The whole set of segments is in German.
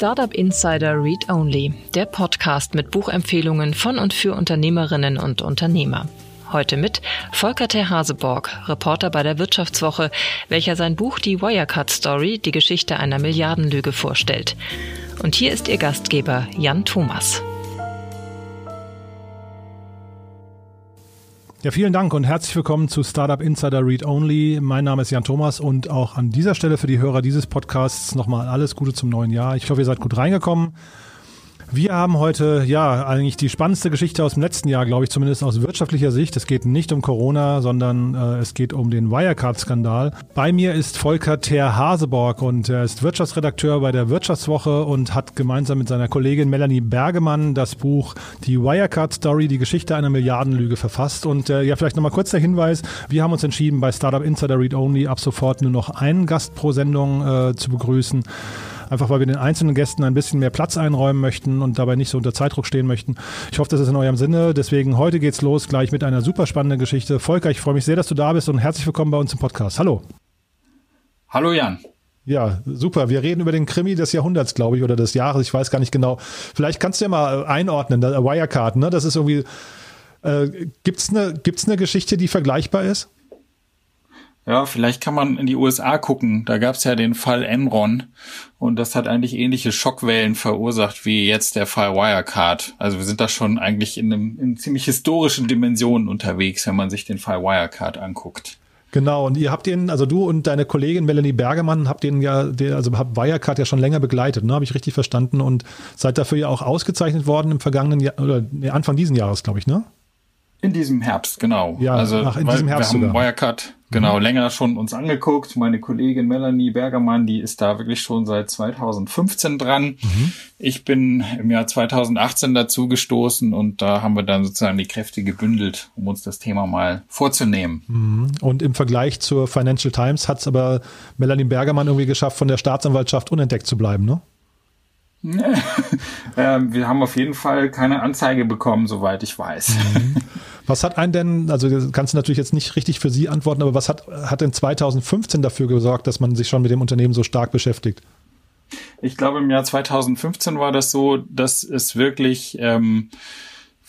Startup Insider Read Only, der Podcast mit Buchempfehlungen von und für Unternehmerinnen und Unternehmer. Heute mit Volker Ter Haseborg, Reporter bei der Wirtschaftswoche, welcher sein Buch Die Wirecard Story, die Geschichte einer Milliardenlüge vorstellt. Und hier ist Ihr Gastgeber Jan Thomas. Ja, vielen Dank und herzlich willkommen zu Startup Insider Read Only. Mein Name ist Jan Thomas und auch an dieser Stelle für die Hörer dieses Podcasts nochmal alles Gute zum neuen Jahr. Ich hoffe, ihr seid gut reingekommen. Wir haben heute ja eigentlich die spannendste Geschichte aus dem letzten Jahr, glaube ich, zumindest aus wirtschaftlicher Sicht. Es geht nicht um Corona, sondern äh, es geht um den Wirecard-Skandal. Bei mir ist Volker Ter Haseborg und er ist Wirtschaftsredakteur bei der Wirtschaftswoche und hat gemeinsam mit seiner Kollegin Melanie Bergemann das Buch Die Wirecard Story, die Geschichte einer Milliardenlüge verfasst. Und äh, ja, vielleicht nochmal kurz der Hinweis, wir haben uns entschieden, bei Startup Insider Read Only ab sofort nur noch einen Gast pro Sendung äh, zu begrüßen einfach weil wir den einzelnen Gästen ein bisschen mehr Platz einräumen möchten und dabei nicht so unter Zeitdruck stehen möchten. Ich hoffe, das ist in eurem Sinne. Deswegen heute geht's los gleich mit einer super spannenden Geschichte. Volker, ich freue mich sehr, dass du da bist und herzlich willkommen bei uns im Podcast. Hallo. Hallo Jan. Ja, super. Wir reden über den Krimi des Jahrhunderts, glaube ich, oder des Jahres. Ich weiß gar nicht genau. Vielleicht kannst du ja mal einordnen, Wirecard, ne? Das ist irgendwie. Äh, gibt's eine gibt's eine Geschichte, die vergleichbar ist? Ja, vielleicht kann man in die USA gucken. Da gab es ja den Fall Enron und das hat eigentlich ähnliche Schockwellen verursacht wie jetzt der Fall Wirecard. Also wir sind da schon eigentlich in, einem, in ziemlich historischen Dimensionen unterwegs, wenn man sich den Fall Wirecard anguckt. Genau, und ihr habt den, also du und deine Kollegin Melanie Bergemann habt den ja, also habt Wirecard ja schon länger begleitet, ne? Habe ich richtig verstanden und seid dafür ja auch ausgezeichnet worden im vergangenen Jahr oder Anfang diesen Jahres, glaube ich, ne? In diesem Herbst, genau. Ja, also ach, in diesem Herbst wir haben sogar. Wirecard genau mhm. länger schon uns angeguckt. Meine Kollegin Melanie Bergermann, die ist da wirklich schon seit 2015 dran. Mhm. Ich bin im Jahr 2018 dazu gestoßen und da haben wir dann sozusagen die Kräfte gebündelt, um uns das Thema mal vorzunehmen. Mhm. Und im Vergleich zur Financial Times hat es aber Melanie Bergermann irgendwie geschafft, von der Staatsanwaltschaft unentdeckt zu bleiben, ne? ähm, wir haben auf jeden Fall keine Anzeige bekommen, soweit ich weiß. Mhm. Was hat einen denn, also kannst du natürlich jetzt nicht richtig für Sie antworten, aber was hat, hat denn 2015 dafür gesorgt, dass man sich schon mit dem Unternehmen so stark beschäftigt? Ich glaube, im Jahr 2015 war das so, dass es wirklich ähm,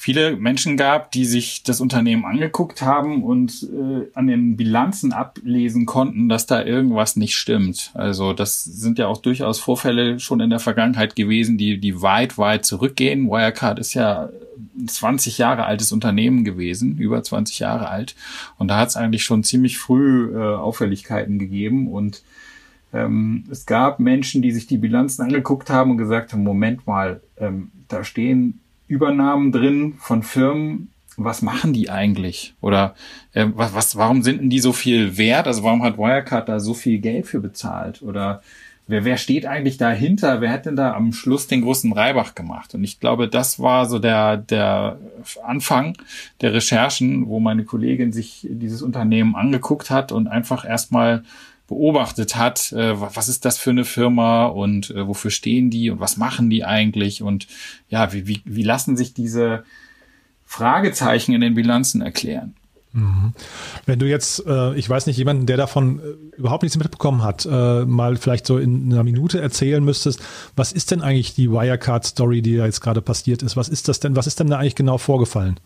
viele Menschen gab, die sich das Unternehmen angeguckt haben und äh, an den Bilanzen ablesen konnten, dass da irgendwas nicht stimmt. Also das sind ja auch durchaus Vorfälle schon in der Vergangenheit gewesen, die, die weit, weit zurückgehen. Wirecard ist ja ein 20 Jahre altes Unternehmen gewesen, über 20 Jahre alt. Und da hat es eigentlich schon ziemlich früh äh, Auffälligkeiten gegeben und ähm, es gab Menschen, die sich die Bilanzen angeguckt haben und gesagt haben, Moment mal, ähm, da stehen Übernahmen drin von Firmen. Was machen die eigentlich? Oder äh, was, was, warum sind denn die so viel wert? Also warum hat Wirecard da so viel Geld für bezahlt? Oder wer, wer steht eigentlich dahinter? Wer hat denn da am Schluss den großen Reibach gemacht? Und ich glaube, das war so der, der Anfang der Recherchen, wo meine Kollegin sich dieses Unternehmen angeguckt hat und einfach erstmal beobachtet hat, äh, was ist das für eine Firma und äh, wofür stehen die und was machen die eigentlich und ja, wie, wie, wie lassen sich diese Fragezeichen in den Bilanzen erklären? Mhm. Wenn du jetzt, äh, ich weiß nicht, jemanden, der davon äh, überhaupt nichts mitbekommen hat, äh, mal vielleicht so in einer Minute erzählen müsstest, was ist denn eigentlich die Wirecard-Story, die da jetzt gerade passiert ist? Was ist das denn, was ist denn da eigentlich genau vorgefallen?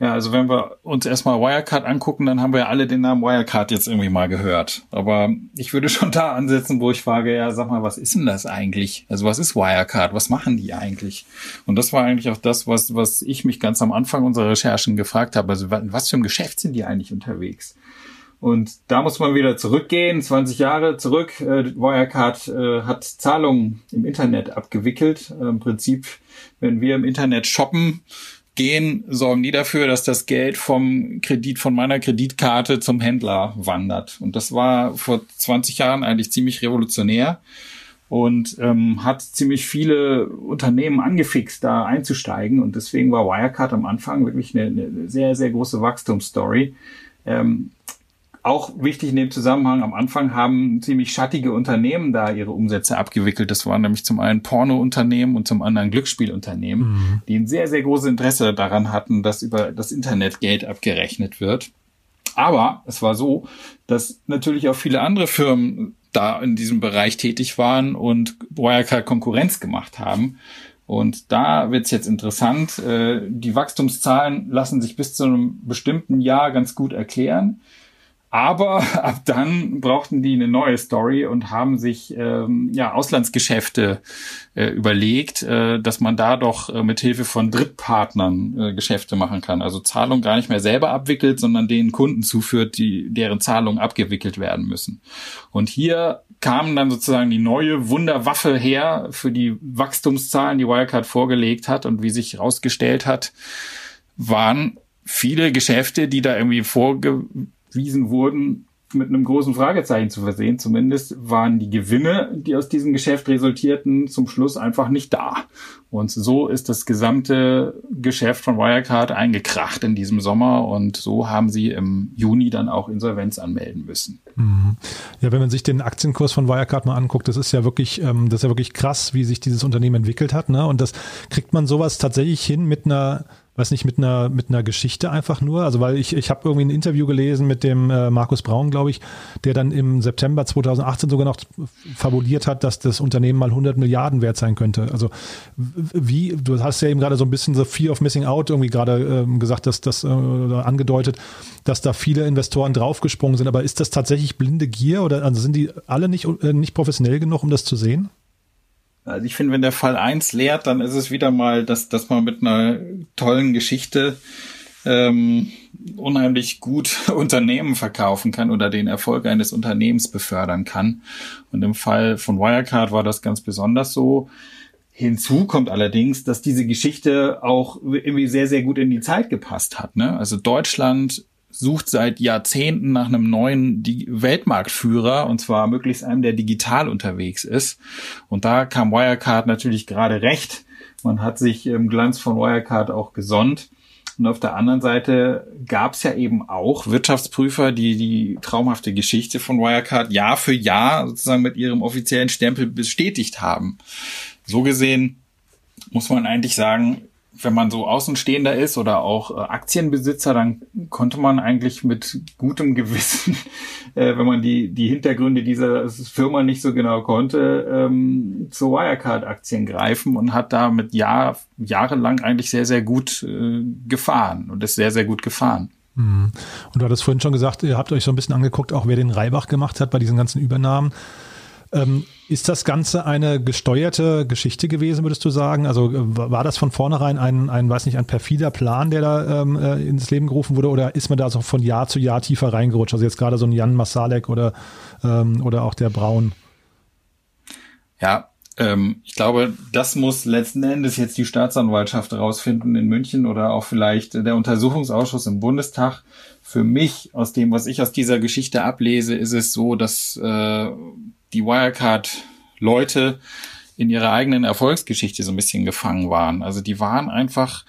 Ja, also wenn wir uns erstmal Wirecard angucken, dann haben wir ja alle den Namen Wirecard jetzt irgendwie mal gehört. Aber ich würde schon da ansetzen, wo ich frage, ja, sag mal, was ist denn das eigentlich? Also was ist Wirecard? Was machen die eigentlich? Und das war eigentlich auch das, was, was ich mich ganz am Anfang unserer Recherchen gefragt habe. Also was für ein Geschäft sind die eigentlich unterwegs? Und da muss man wieder zurückgehen, 20 Jahre zurück. Äh, Wirecard äh, hat Zahlungen im Internet abgewickelt. Im Prinzip, wenn wir im Internet shoppen, gehen, sorgen die dafür, dass das Geld vom Kredit, von meiner Kreditkarte zum Händler wandert. Und das war vor 20 Jahren eigentlich ziemlich revolutionär und ähm, hat ziemlich viele Unternehmen angefixt, da einzusteigen. Und deswegen war Wirecard am Anfang wirklich eine, eine sehr, sehr große Wachstumsstory. Ähm, auch wichtig in dem Zusammenhang, am Anfang haben ziemlich schattige Unternehmen da ihre Umsätze abgewickelt. Das waren nämlich zum einen Pornounternehmen und zum anderen Glücksspielunternehmen, mhm. die ein sehr, sehr großes Interesse daran hatten, dass über das Internet Geld abgerechnet wird. Aber es war so, dass natürlich auch viele andere Firmen da in diesem Bereich tätig waren und Wirecard Konkurrenz gemacht haben. Und da wird's jetzt interessant. Äh, die Wachstumszahlen lassen sich bis zu einem bestimmten Jahr ganz gut erklären. Aber ab dann brauchten die eine neue Story und haben sich ähm, ja Auslandsgeschäfte äh, überlegt, äh, dass man da doch äh, mit Hilfe von Drittpartnern äh, Geschäfte machen kann. Also Zahlungen gar nicht mehr selber abwickelt, sondern den Kunden zuführt, die deren Zahlungen abgewickelt werden müssen. Und hier kam dann sozusagen die neue Wunderwaffe her für die Wachstumszahlen, die Wirecard vorgelegt hat und wie sich herausgestellt hat, waren viele Geschäfte, die da irgendwie vorge Wiesen wurden mit einem großen Fragezeichen zu versehen. Zumindest waren die Gewinne, die aus diesem Geschäft resultierten, zum Schluss einfach nicht da. Und so ist das gesamte Geschäft von Wirecard eingekracht in diesem Sommer und so haben sie im Juni dann auch Insolvenz anmelden müssen. Mhm. Ja, wenn man sich den Aktienkurs von Wirecard mal anguckt, das ist ja wirklich, ähm, das ist ja wirklich krass, wie sich dieses Unternehmen entwickelt hat. Ne? Und das kriegt man sowas tatsächlich hin mit einer weiß nicht, mit einer, mit einer Geschichte einfach nur. Also weil ich, ich habe irgendwie ein Interview gelesen mit dem äh, Markus Braun, glaube ich, der dann im September 2018 sogar noch fabuliert hat, dass das Unternehmen mal 100 Milliarden wert sein könnte. Also wie, du hast ja eben gerade so ein bisschen so Fear of Missing Out irgendwie gerade ähm, gesagt, dass das äh, angedeutet, dass da viele Investoren draufgesprungen sind. Aber ist das tatsächlich blinde Gier oder also sind die alle nicht, äh, nicht professionell genug, um das zu sehen? Also ich finde, wenn der Fall eins lehrt, dann ist es wieder mal, dass, dass man mit einer tollen Geschichte ähm, unheimlich gut Unternehmen verkaufen kann oder den Erfolg eines Unternehmens befördern kann. Und im Fall von Wirecard war das ganz besonders so. Hinzu kommt allerdings, dass diese Geschichte auch irgendwie sehr, sehr gut in die Zeit gepasst hat. Ne? Also Deutschland sucht seit Jahrzehnten nach einem neuen Weltmarktführer und zwar möglichst einem, der digital unterwegs ist. Und da kam Wirecard natürlich gerade recht. Man hat sich im Glanz von Wirecard auch gesonnt. Und auf der anderen Seite gab es ja eben auch Wirtschaftsprüfer, die die traumhafte Geschichte von Wirecard Jahr für Jahr sozusagen mit ihrem offiziellen Stempel bestätigt haben. So gesehen muss man eigentlich sagen, wenn man so Außenstehender ist oder auch äh, Aktienbesitzer, dann konnte man eigentlich mit gutem Gewissen, äh, wenn man die, die Hintergründe dieser Firma nicht so genau konnte, ähm, zu Wirecard-Aktien greifen und hat da mit Jahr, jahrelang eigentlich sehr, sehr gut äh, gefahren und ist sehr, sehr gut gefahren. Mhm. Und du hattest vorhin schon gesagt, ihr habt euch so ein bisschen angeguckt, auch wer den Reibach gemacht hat bei diesen ganzen Übernahmen. Ähm, ist das Ganze eine gesteuerte Geschichte gewesen, würdest du sagen? Also äh, war das von vornherein ein, ein weiß nicht, ein perfider Plan, der da ähm, äh, ins Leben gerufen wurde, oder ist man da so von Jahr zu Jahr tiefer reingerutscht? Also jetzt gerade so ein Jan Masalek oder, ähm, oder auch der Braun. Ja, ähm, ich glaube, das muss letzten Endes jetzt die Staatsanwaltschaft rausfinden in München oder auch vielleicht der Untersuchungsausschuss im Bundestag. Für mich, aus dem, was ich aus dieser Geschichte ablese, ist es so, dass äh, die Wirecard-Leute in ihrer eigenen Erfolgsgeschichte so ein bisschen gefangen waren. Also die waren einfach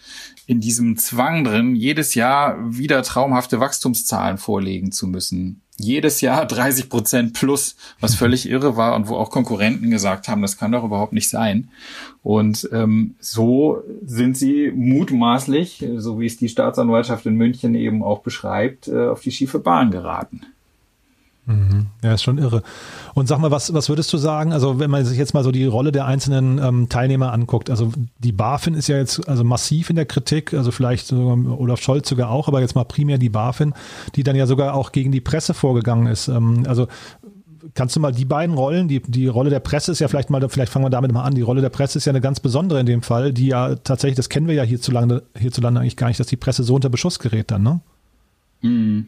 in diesem Zwang drin, jedes Jahr wieder traumhafte Wachstumszahlen vorlegen zu müssen. Jedes Jahr 30 Prozent plus, was völlig irre war und wo auch Konkurrenten gesagt haben, das kann doch überhaupt nicht sein. Und ähm, so sind sie mutmaßlich, so wie es die Staatsanwaltschaft in München eben auch beschreibt, äh, auf die schiefe Bahn geraten. Mhm. Ja, ist schon irre. Und sag mal, was, was würdest du sagen? Also, wenn man sich jetzt mal so die Rolle der einzelnen ähm, Teilnehmer anguckt, also die BaFin ist ja jetzt also massiv in der Kritik, also vielleicht sogar Olaf Scholz sogar auch, aber jetzt mal primär die BaFin, die dann ja sogar auch gegen die Presse vorgegangen ist. Ähm, also kannst du mal die beiden Rollen, die, die Rolle der Presse ist ja vielleicht mal, vielleicht fangen wir damit mal an, die Rolle der Presse ist ja eine ganz besondere in dem Fall, die ja tatsächlich, das kennen wir ja hierzulande, hierzulande eigentlich gar nicht, dass die Presse so unter Beschuss gerät dann, ne? Hm.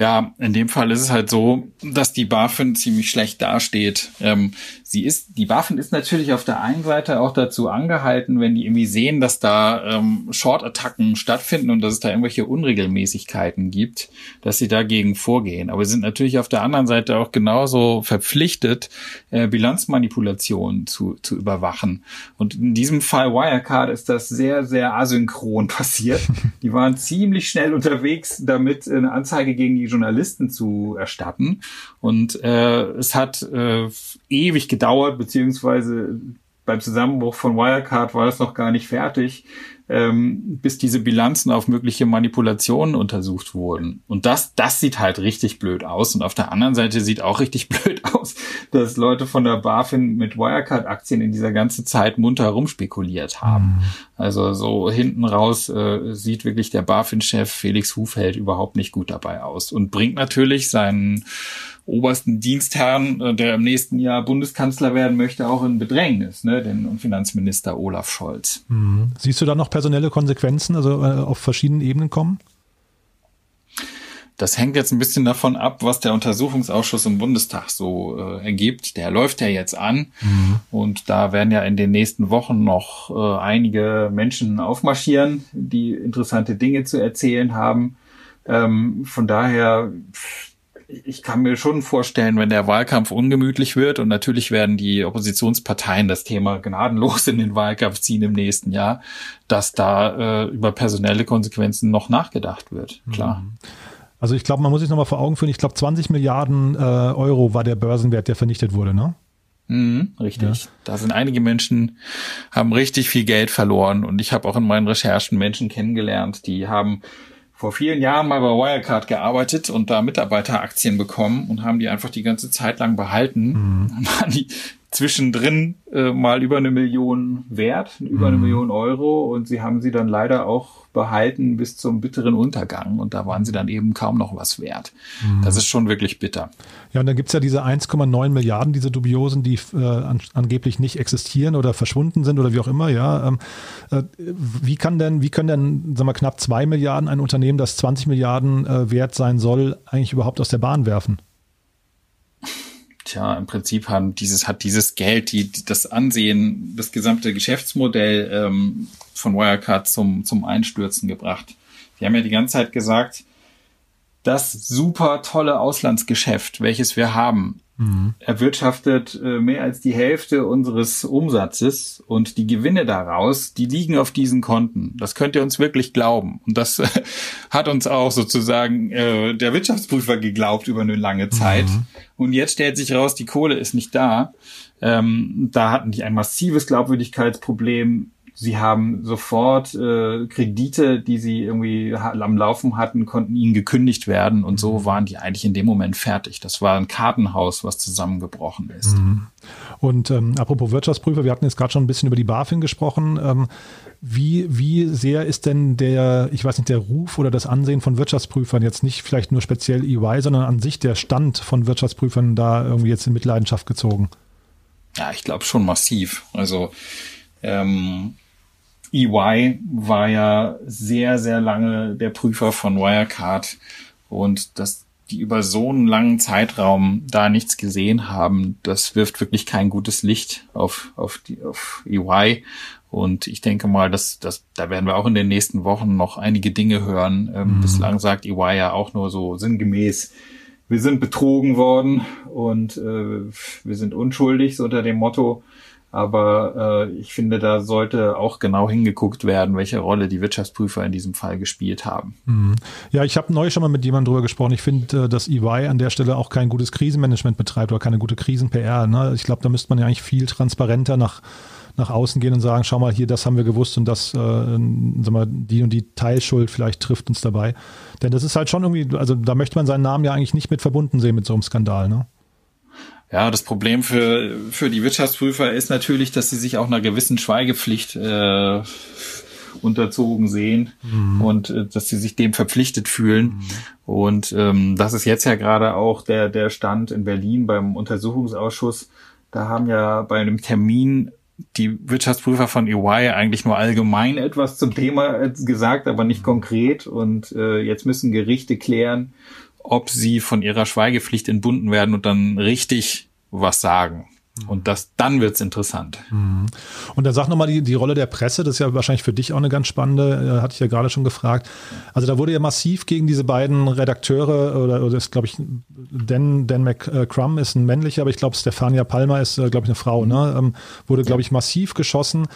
Ja, in dem Fall ist es halt so, dass die BaFin ziemlich schlecht dasteht. Ähm, sie ist, die BaFin ist natürlich auf der einen Seite auch dazu angehalten, wenn die irgendwie sehen, dass da ähm, Short-Attacken stattfinden und dass es da irgendwelche Unregelmäßigkeiten gibt, dass sie dagegen vorgehen. Aber sie sind natürlich auf der anderen Seite auch genauso verpflichtet, äh, Bilanzmanipulationen zu, zu überwachen. Und in diesem Fall Wirecard ist das sehr, sehr asynchron passiert. Die waren ziemlich schnell unterwegs, damit eine Anzeige gegen die Journalisten zu erstatten. Und äh, es hat äh, ewig gedauert, beziehungsweise beim Zusammenbruch von Wirecard war das noch gar nicht fertig, ähm, bis diese Bilanzen auf mögliche Manipulationen untersucht wurden. Und das, das sieht halt richtig blöd aus. Und auf der anderen Seite sieht auch richtig blöd aus, dass Leute von der BaFin mit Wirecard-Aktien in dieser ganzen Zeit munter herumspekuliert haben. Mhm. Also so hinten raus äh, sieht wirklich der BaFin-Chef Felix Hufeld überhaupt nicht gut dabei aus und bringt natürlich seinen obersten Dienstherrn, äh, der im nächsten Jahr Bundeskanzler werden möchte, auch in Bedrängnis, ne, den Finanzminister Olaf Scholz. Mhm. Siehst du da noch personelle Konsequenzen, also äh, auf verschiedenen Ebenen kommen? Das hängt jetzt ein bisschen davon ab, was der Untersuchungsausschuss im Bundestag so äh, ergibt. Der läuft ja jetzt an mhm. und da werden ja in den nächsten Wochen noch äh, einige Menschen aufmarschieren, die interessante Dinge zu erzählen haben. Ähm, von daher, ich kann mir schon vorstellen, wenn der Wahlkampf ungemütlich wird und natürlich werden die Oppositionsparteien das Thema gnadenlos in den Wahlkampf ziehen im nächsten Jahr, dass da äh, über personelle Konsequenzen noch nachgedacht wird. Klar. Mhm. Also ich glaube, man muss sich nochmal vor Augen führen, ich glaube 20 Milliarden äh, Euro war der Börsenwert, der vernichtet wurde, ne? Mhm, richtig. Ja. Da sind einige Menschen, haben richtig viel Geld verloren und ich habe auch in meinen Recherchen Menschen kennengelernt, die haben vor vielen Jahren mal bei Wirecard gearbeitet und da Mitarbeiteraktien bekommen und haben die einfach die ganze Zeit lang behalten. Mhm. Dann waren die zwischendrin äh, mal über eine Million wert, über eine mhm. Million Euro und sie haben sie dann leider auch behalten bis zum bitteren Untergang und da waren sie dann eben kaum noch was wert. Mhm. Das ist schon wirklich bitter. Ja, und dann gibt's ja diese 1,9 Milliarden, diese dubiosen, die äh, an, angeblich nicht existieren oder verschwunden sind oder wie auch immer, ja. Ähm, äh, wie kann denn, wie können denn, sagen wir, knapp zwei Milliarden ein Unternehmen, das 20 Milliarden äh, wert sein soll, eigentlich überhaupt aus der Bahn werfen? Tja, im Prinzip haben dieses, hat dieses Geld, die, das Ansehen, das gesamte Geschäftsmodell ähm, von Wirecard zum, zum Einstürzen gebracht. Wir haben ja die ganze Zeit gesagt, das super tolle Auslandsgeschäft, welches wir haben, mhm. erwirtschaftet äh, mehr als die Hälfte unseres Umsatzes und die Gewinne daraus, die liegen auf diesen Konten. Das könnt ihr uns wirklich glauben. Und das hat uns auch sozusagen äh, der Wirtschaftsprüfer geglaubt über eine lange Zeit. Mhm. Und jetzt stellt sich raus, die Kohle ist nicht da. Ähm, da hatten die ein massives Glaubwürdigkeitsproblem Sie haben sofort äh, Kredite, die sie irgendwie am Laufen hatten, konnten ihnen gekündigt werden und so mhm. waren die eigentlich in dem Moment fertig. Das war ein Kartenhaus, was zusammengebrochen ist. Mhm. Und ähm, apropos Wirtschaftsprüfer, wir hatten jetzt gerade schon ein bisschen über die BaFin gesprochen. Ähm, wie, wie sehr ist denn der, ich weiß nicht, der Ruf oder das Ansehen von Wirtschaftsprüfern jetzt nicht vielleicht nur speziell EY, sondern an sich der Stand von Wirtschaftsprüfern da irgendwie jetzt in Mitleidenschaft gezogen? Ja, ich glaube schon massiv. Also ähm, EY war ja sehr, sehr lange der Prüfer von Wirecard und dass die über so einen langen Zeitraum da nichts gesehen haben, das wirft wirklich kein gutes Licht auf, auf, die, auf EY. Und ich denke mal, dass, dass da werden wir auch in den nächsten Wochen noch einige Dinge hören. Ähm, mhm. Bislang sagt EY ja auch nur so sinngemäß, wir sind betrogen worden und äh, wir sind unschuldig, so unter dem Motto. Aber äh, ich finde, da sollte auch genau hingeguckt werden, welche Rolle die Wirtschaftsprüfer in diesem Fall gespielt haben. Mhm. Ja, ich habe neu schon mal mit jemandem drüber gesprochen. Ich finde, äh, dass EY an der Stelle auch kein gutes Krisenmanagement betreibt oder keine gute Krisen-PR. Ne? Ich glaube, da müsste man ja eigentlich viel transparenter nach nach außen gehen und sagen, schau mal hier, das haben wir gewusst und das, äh, sag mal, die und die Teilschuld vielleicht trifft uns dabei. Denn das ist halt schon irgendwie, also da möchte man seinen Namen ja eigentlich nicht mit verbunden sehen mit so einem Skandal, ne? Ja, das Problem für, für die Wirtschaftsprüfer ist natürlich, dass sie sich auch einer gewissen Schweigepflicht äh, unterzogen sehen mhm. und äh, dass sie sich dem verpflichtet fühlen. Mhm. Und ähm, das ist jetzt ja gerade auch der, der Stand in Berlin beim Untersuchungsausschuss. Da haben ja bei einem Termin die Wirtschaftsprüfer von EY eigentlich nur allgemein etwas zum Thema äh, gesagt, aber nicht konkret. Und äh, jetzt müssen Gerichte klären, ob sie von ihrer Schweigepflicht entbunden werden und dann richtig was sagen. Und das, dann wird's interessant. Mhm. Und dann sag nochmal die, die Rolle der Presse, das ist ja wahrscheinlich für dich auch eine ganz spannende, äh, hatte ich ja gerade schon gefragt. Also da wurde ja massiv gegen diese beiden Redakteure, oder, oder ist, glaube ich, Dan, Dan McCrum ist ein männlicher, aber ich glaube, Stefania Palmer ist, äh, glaube ich, eine Frau, ne? Ähm, wurde, glaube ich, massiv geschossen.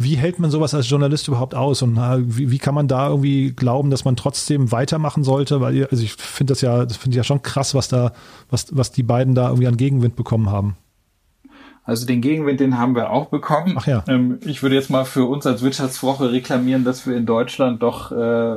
Wie hält man sowas als Journalist überhaupt aus und wie, wie kann man da irgendwie glauben, dass man trotzdem weitermachen sollte? Weil also ich finde das ja, das finde ich ja schon krass, was da, was, was die beiden da irgendwie an Gegenwind bekommen haben. Also den Gegenwind, den haben wir auch bekommen. Ach ja. Ähm, ich würde jetzt mal für uns als Wirtschaftswoche reklamieren, dass wir in Deutschland doch äh,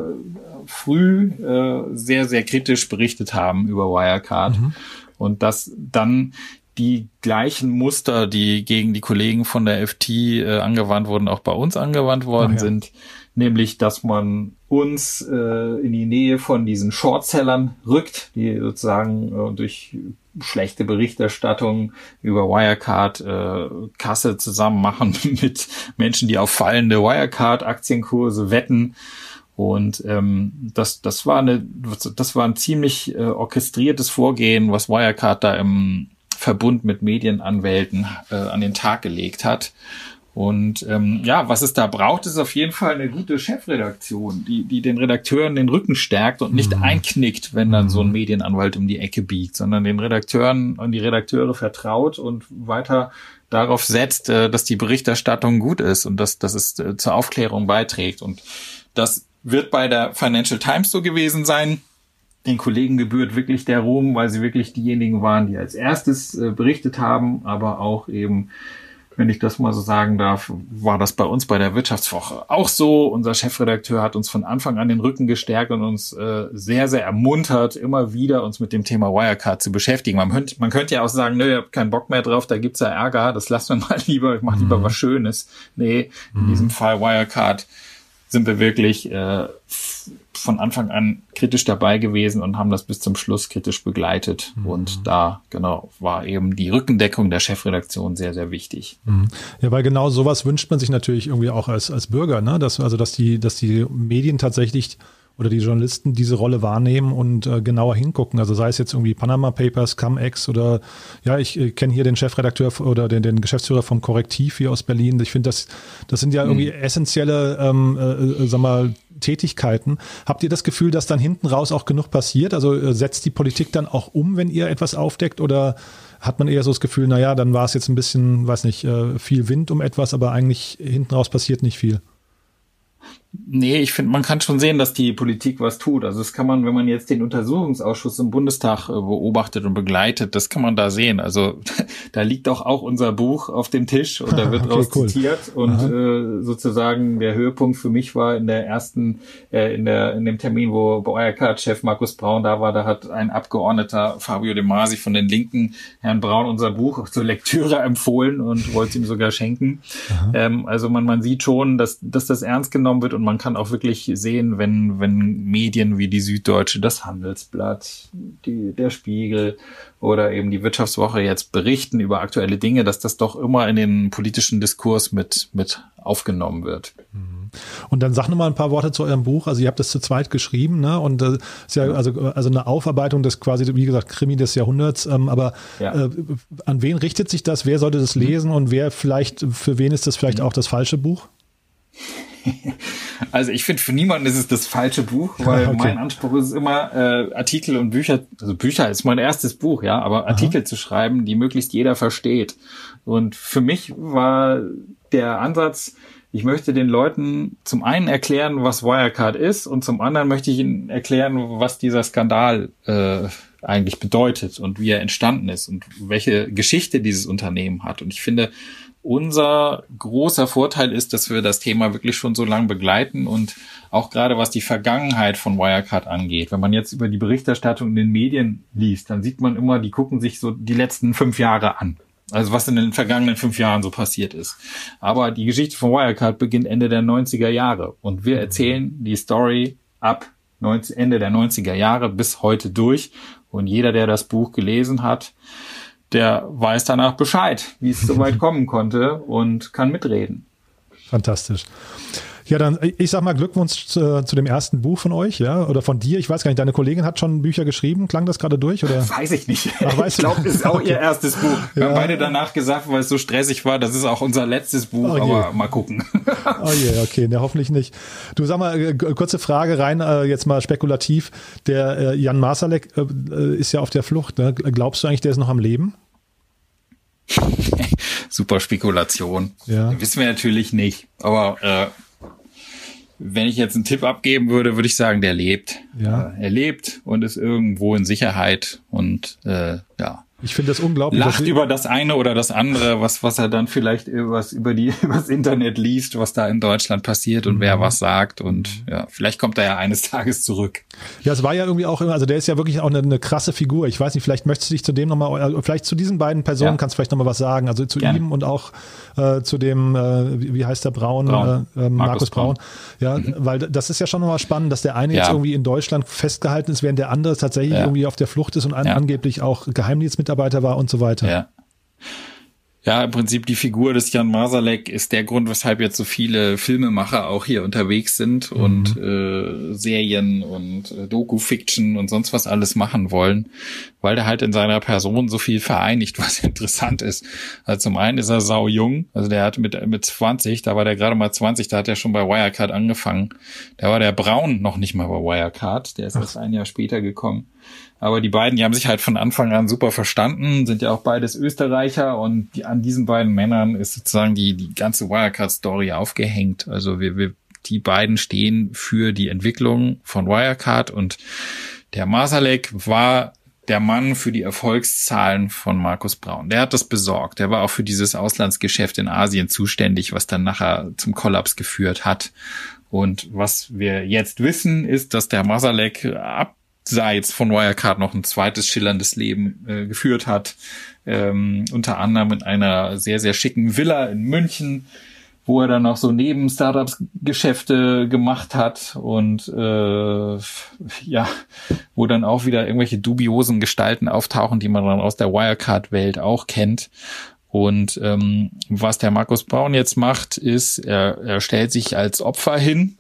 früh äh, sehr, sehr kritisch berichtet haben über Wirecard. Mhm. Und dass dann die gleichen Muster, die gegen die Kollegen von der FT äh, angewandt wurden, auch bei uns angewandt worden ja. sind. Nämlich, dass man uns äh, in die Nähe von diesen Shortsellern rückt, die sozusagen äh, durch schlechte Berichterstattung über Wirecard äh, Kasse zusammen machen mit Menschen, die auf fallende Wirecard-Aktienkurse wetten. Und ähm, das, das war eine, das war ein ziemlich äh, orchestriertes Vorgehen, was Wirecard da im Verbund mit Medienanwälten äh, an den Tag gelegt hat. Und ähm, ja, was es da braucht, ist auf jeden Fall eine gute Chefredaktion, die, die den Redakteuren den Rücken stärkt und nicht mhm. einknickt, wenn dann so ein mhm. Medienanwalt um die Ecke biegt, sondern den Redakteuren und die Redakteure vertraut und weiter darauf setzt, äh, dass die Berichterstattung gut ist und dass, dass es äh, zur Aufklärung beiträgt. Und das wird bei der Financial Times so gewesen sein. Den Kollegen gebührt wirklich der Ruhm, weil sie wirklich diejenigen waren, die als erstes äh, berichtet haben, aber auch eben wenn ich das mal so sagen darf, war das bei uns bei der Wirtschaftswoche auch so. Unser Chefredakteur hat uns von Anfang an den Rücken gestärkt und uns äh, sehr, sehr ermuntert, immer wieder uns mit dem Thema Wirecard zu beschäftigen. Man könnte, man könnte ja auch sagen, nö, ihr habt keinen Bock mehr drauf, da gibt's ja Ärger, das lassen wir mal lieber, ich mach lieber mhm. was Schönes. Nee, in mhm. diesem Fall Wirecard sind wir wirklich äh, von Anfang an kritisch dabei gewesen und haben das bis zum Schluss kritisch begleitet. Mhm. Und da, genau, war eben die Rückendeckung der Chefredaktion sehr, sehr wichtig. Mhm. Ja, weil genau sowas wünscht man sich natürlich irgendwie auch als, als Bürger, ne? Dass, also, dass die, dass die Medien tatsächlich oder die Journalisten diese Rolle wahrnehmen und äh, genauer hingucken. Also sei es jetzt irgendwie Panama Papers, CumEx oder ja, ich äh, kenne hier den Chefredakteur oder den, den Geschäftsführer vom Korrektiv hier aus Berlin. Ich finde, das, das sind ja irgendwie mhm. essentielle, ähm, äh, äh, sag mal, Tätigkeiten. Habt ihr das Gefühl, dass dann hinten raus auch genug passiert? Also äh, setzt die Politik dann auch um, wenn ihr etwas aufdeckt oder hat man eher so das Gefühl, naja, dann war es jetzt ein bisschen, weiß nicht, äh, viel Wind um etwas, aber eigentlich hinten raus passiert nicht viel? Nee, ich finde, man kann schon sehen, dass die Politik was tut. Also das kann man, wenn man jetzt den Untersuchungsausschuss im Bundestag äh, beobachtet und begleitet, das kann man da sehen. Also da liegt doch auch unser Buch auf dem Tisch und da wird okay, raus cool. zitiert. Und äh, sozusagen der Höhepunkt für mich war in der ersten, äh, in der in dem Termin, wo Wirecard-Chef Markus Braun da war, da hat ein Abgeordneter Fabio De Masi von den Linken Herrn Braun unser Buch zur Lektüre empfohlen und wollte ihm sogar schenken. Ähm, also man, man sieht schon, dass, dass das ernst genommen wird und man kann auch wirklich sehen, wenn, wenn Medien wie die Süddeutsche, das Handelsblatt, die, der Spiegel oder eben die Wirtschaftswoche jetzt berichten über aktuelle Dinge, dass das doch immer in den politischen Diskurs mit, mit aufgenommen wird. Mhm. Und dann sag noch mal ein paar Worte zu eurem Buch. Also ihr habt das zu zweit geschrieben, ne? Und das ist ja also, also eine Aufarbeitung des quasi, wie gesagt, Krimi des Jahrhunderts. Ähm, aber ja. äh, an wen richtet sich das? Wer sollte das lesen und wer vielleicht, für wen ist das vielleicht mhm. auch das falsche Buch? Also ich finde, für niemanden ist es das falsche Buch, weil okay. mein Anspruch ist immer, äh, Artikel und Bücher, also Bücher ist mein erstes Buch, ja, aber Artikel Aha. zu schreiben, die möglichst jeder versteht. Und für mich war der Ansatz, ich möchte den Leuten zum einen erklären, was Wirecard ist und zum anderen möchte ich ihnen erklären, was dieser Skandal äh, eigentlich bedeutet und wie er entstanden ist und welche Geschichte dieses Unternehmen hat. Und ich finde, unser großer Vorteil ist, dass wir das Thema wirklich schon so lange begleiten und auch gerade was die Vergangenheit von Wirecard angeht. Wenn man jetzt über die Berichterstattung in den Medien liest, dann sieht man immer, die gucken sich so die letzten fünf Jahre an. Also was in den vergangenen fünf Jahren so passiert ist. Aber die Geschichte von Wirecard beginnt Ende der 90er Jahre und wir erzählen die Story ab Ende der 90er Jahre bis heute durch. Und jeder, der das Buch gelesen hat, der weiß danach Bescheid, wie es soweit kommen konnte und kann mitreden. Fantastisch. Ja, dann, ich sag mal Glückwunsch zu, zu, dem ersten Buch von euch, ja, oder von dir. Ich weiß gar nicht, deine Kollegin hat schon Bücher geschrieben. Klang das gerade durch, oder? Weiß ich nicht. Ach, ich glaube, das ist auch okay. ihr erstes Buch. Wir ja. haben beide danach gesagt, weil es so stressig war, das ist auch unser letztes Buch, oh aber mal gucken. Oh je, okay, ne, hoffentlich nicht. Du sag mal, äh, kurze Frage rein, äh, jetzt mal spekulativ. Der äh, Jan Masalek äh, ist ja auf der Flucht. Ne? Glaubst du eigentlich, der ist noch am Leben? Super Spekulation. Ja. Wissen wir natürlich nicht. Aber äh, wenn ich jetzt einen Tipp abgeben würde, würde ich sagen, der lebt. Ja. Äh, er lebt und ist irgendwo in Sicherheit und äh, ja. Ich finde das unglaublich. Lacht über das eine oder das andere, was, was er dann vielleicht übers, über die, übers Internet liest, was da in Deutschland passiert und mhm. wer was sagt. Und ja, vielleicht kommt er ja eines Tages zurück. Ja, es war ja irgendwie auch, also der ist ja wirklich auch eine, eine krasse Figur. Ich weiß nicht, vielleicht möchtest du dich zu dem nochmal, also vielleicht zu diesen beiden Personen ja. kannst du vielleicht nochmal was sagen. Also zu Gerne. ihm und auch äh, zu dem, äh, wie, wie, heißt der Braun, Braun. Äh, ähm, Markus, Markus Braun. Braun. Ja, mhm. weil das ist ja schon nochmal spannend, dass der eine ja. jetzt irgendwie in Deutschland festgehalten ist, während der andere tatsächlich ja. irgendwie auf der Flucht ist und an, angeblich auch Geheimdienstmitarbeiter war und so weiter. Ja. Ja, im Prinzip die Figur des Jan Masalek ist der Grund, weshalb jetzt so viele Filmemacher auch hier unterwegs sind mhm. und äh, Serien und äh, Doku-Fiction und sonst was alles machen wollen, weil der halt in seiner Person so viel vereinigt, was interessant ist. Also zum einen ist er sau jung, also der hat mit, mit 20, da war der gerade mal 20, da hat er schon bei Wirecard angefangen. Da war der Braun noch nicht mal bei Wirecard, der ist Ach. erst ein Jahr später gekommen. Aber die beiden, die haben sich halt von Anfang an super verstanden, sind ja auch beides Österreicher und die, an diesen beiden Männern ist sozusagen die, die ganze Wirecard-Story aufgehängt. Also wir, wir, die beiden stehen für die Entwicklung von Wirecard und der Masalek war der Mann für die Erfolgszahlen von Markus Braun. Der hat das besorgt. Der war auch für dieses Auslandsgeschäft in Asien zuständig, was dann nachher zum Kollaps geführt hat. Und was wir jetzt wissen, ist, dass der Masalek ab abseits von Wirecard noch ein zweites schillerndes Leben äh, geführt hat. Ähm, unter anderem in einer sehr, sehr schicken Villa in München, wo er dann auch so neben Startups Geschäfte gemacht hat und äh, ja, wo dann auch wieder irgendwelche dubiosen Gestalten auftauchen, die man dann aus der Wirecard-Welt auch kennt. Und ähm, was der Markus Braun jetzt macht, ist, er, er stellt sich als Opfer hin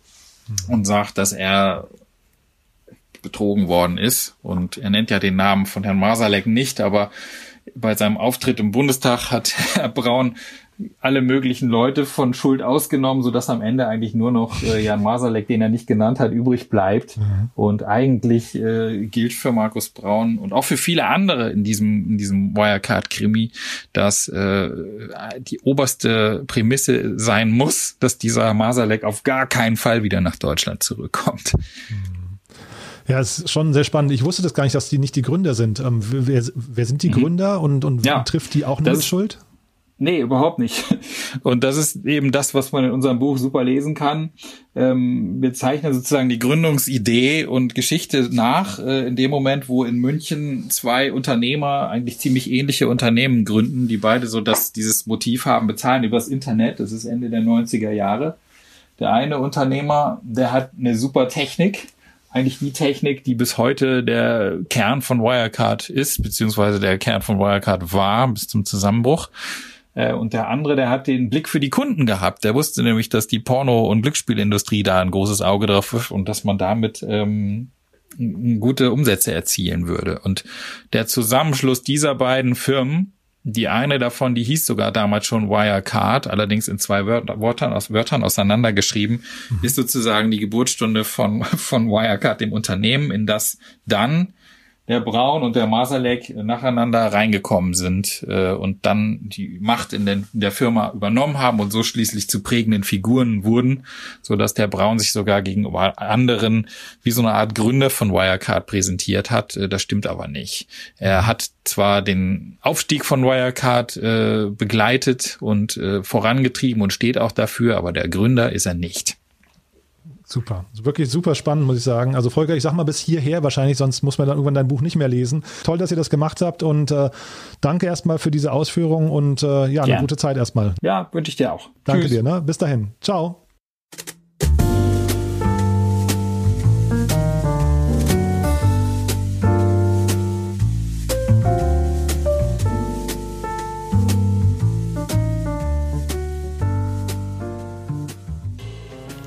und sagt, dass er betrogen worden ist. Und er nennt ja den Namen von Herrn Masalek nicht, aber bei seinem Auftritt im Bundestag hat Herr Braun alle möglichen Leute von Schuld ausgenommen, so dass am Ende eigentlich nur noch äh, Jan Masalek, den er nicht genannt hat, übrig bleibt. Mhm. Und eigentlich äh, gilt für Markus Braun und auch für viele andere in diesem in diesem Wirecard-Krimi, dass äh, die oberste Prämisse sein muss, dass dieser Masalek auf gar keinen Fall wieder nach Deutschland zurückkommt. Mhm. Ja, es ist schon sehr spannend. Ich wusste das gar nicht, dass die nicht die Gründer sind. Ähm, wer, wer, sind die mhm. Gründer und, und ja, trifft die auch eine Schuld? Nee, überhaupt nicht. Und das ist eben das, was man in unserem Buch super lesen kann. Ähm, wir zeichnen sozusagen die Gründungsidee und Geschichte nach, äh, in dem Moment, wo in München zwei Unternehmer eigentlich ziemlich ähnliche Unternehmen gründen, die beide so dass dieses Motiv haben, bezahlen übers Internet. Das ist Ende der 90er Jahre. Der eine Unternehmer, der hat eine super Technik, eigentlich die Technik, die bis heute der Kern von Wirecard ist, beziehungsweise der Kern von Wirecard war bis zum Zusammenbruch. Äh, und der andere, der hat den Blick für die Kunden gehabt. Der wusste nämlich, dass die Porno- und Glücksspielindustrie da ein großes Auge drauf wirft und dass man damit ähm, gute Umsätze erzielen würde. Und der Zusammenschluss dieser beiden Firmen die eine davon, die hieß sogar damals schon Wirecard, allerdings in zwei Wörtern, aus, Wörtern auseinandergeschrieben, mhm. ist sozusagen die Geburtsstunde von, von Wirecard, dem Unternehmen, in das dann der Braun und der Masalek nacheinander reingekommen sind äh, und dann die Macht in, den, in der Firma übernommen haben und so schließlich zu prägenden Figuren wurden, so dass der Braun sich sogar gegenüber anderen wie so eine Art Gründer von Wirecard präsentiert hat. Äh, das stimmt aber nicht. Er hat zwar den Aufstieg von Wirecard äh, begleitet und äh, vorangetrieben und steht auch dafür, aber der Gründer ist er nicht. Super. Wirklich super spannend, muss ich sagen. Also Volker, ich sag mal bis hierher wahrscheinlich, sonst muss man dann irgendwann dein Buch nicht mehr lesen. Toll, dass ihr das gemacht habt und äh, danke erstmal für diese Ausführungen und äh, ja, eine gute Zeit erstmal. Ja, wünsche ich dir auch. Danke Tschüss. dir, ne? Bis dahin. Ciao.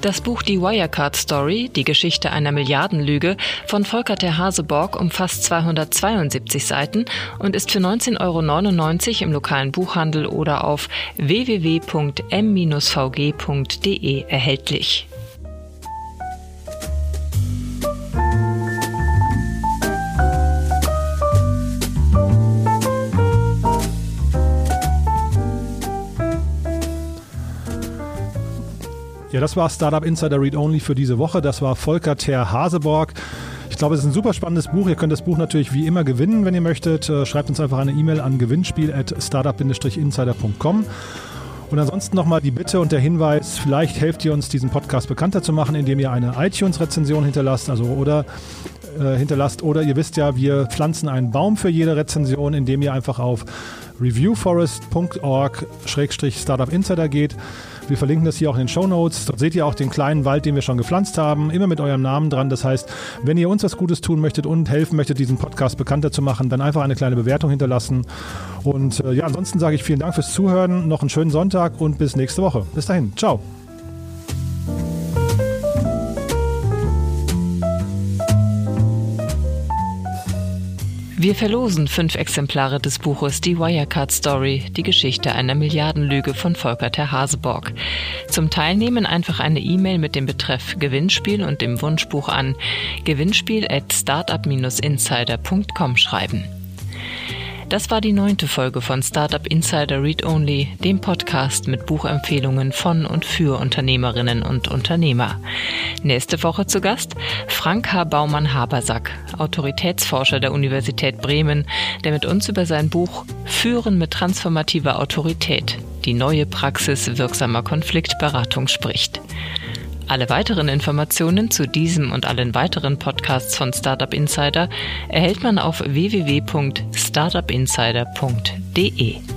Das Buch Die Wirecard Story, die Geschichte einer Milliardenlüge von Volker Ter Haseborg umfasst 272 Seiten und ist für 19,99 Euro im lokalen Buchhandel oder auf www.m-vg.de erhältlich. Ja, das war Startup Insider Read Only für diese Woche. Das war Volker Ter Haseborg. Ich glaube, es ist ein super spannendes Buch. Ihr könnt das Buch natürlich wie immer gewinnen, wenn ihr möchtet. Äh, schreibt uns einfach eine E-Mail an gewinnspiel.startup-insider.com. Und ansonsten nochmal die Bitte und der Hinweis, vielleicht helft ihr uns, diesen Podcast bekannter zu machen, indem ihr eine iTunes-Rezension hinterlasst, also oder äh, hinterlasst. Oder ihr wisst ja, wir pflanzen einen Baum für jede Rezension, indem ihr einfach auf reviewforest.org-startup insider geht. Wir verlinken das hier auch in den Show Notes. Dort seht ihr auch den kleinen Wald, den wir schon gepflanzt haben, immer mit eurem Namen dran. Das heißt, wenn ihr uns was Gutes tun möchtet und helfen möchtet, diesen Podcast bekannter zu machen, dann einfach eine kleine Bewertung hinterlassen. Und äh, ja, ansonsten sage ich vielen Dank fürs Zuhören, noch einen schönen Sonntag und bis nächste Woche. Bis dahin, ciao. Wir verlosen fünf Exemplare des Buches Die Wirecard Story, die Geschichte einer Milliardenlüge von Volker Ter Haseborg. Zum Teilnehmen einfach eine E-Mail mit dem Betreff Gewinnspiel und dem Wunschbuch an gewinnspiel at startup-insider.com schreiben. Das war die neunte Folge von Startup Insider Read Only, dem Podcast mit Buchempfehlungen von und für Unternehmerinnen und Unternehmer. Nächste Woche zu Gast Frank H. Baumann-Habersack, Autoritätsforscher der Universität Bremen, der mit uns über sein Buch Führen mit transformativer Autorität, die neue Praxis wirksamer Konfliktberatung spricht. Alle weiteren Informationen zu diesem und allen weiteren Podcasts von Startup Insider erhält man auf www.startupinsider.de.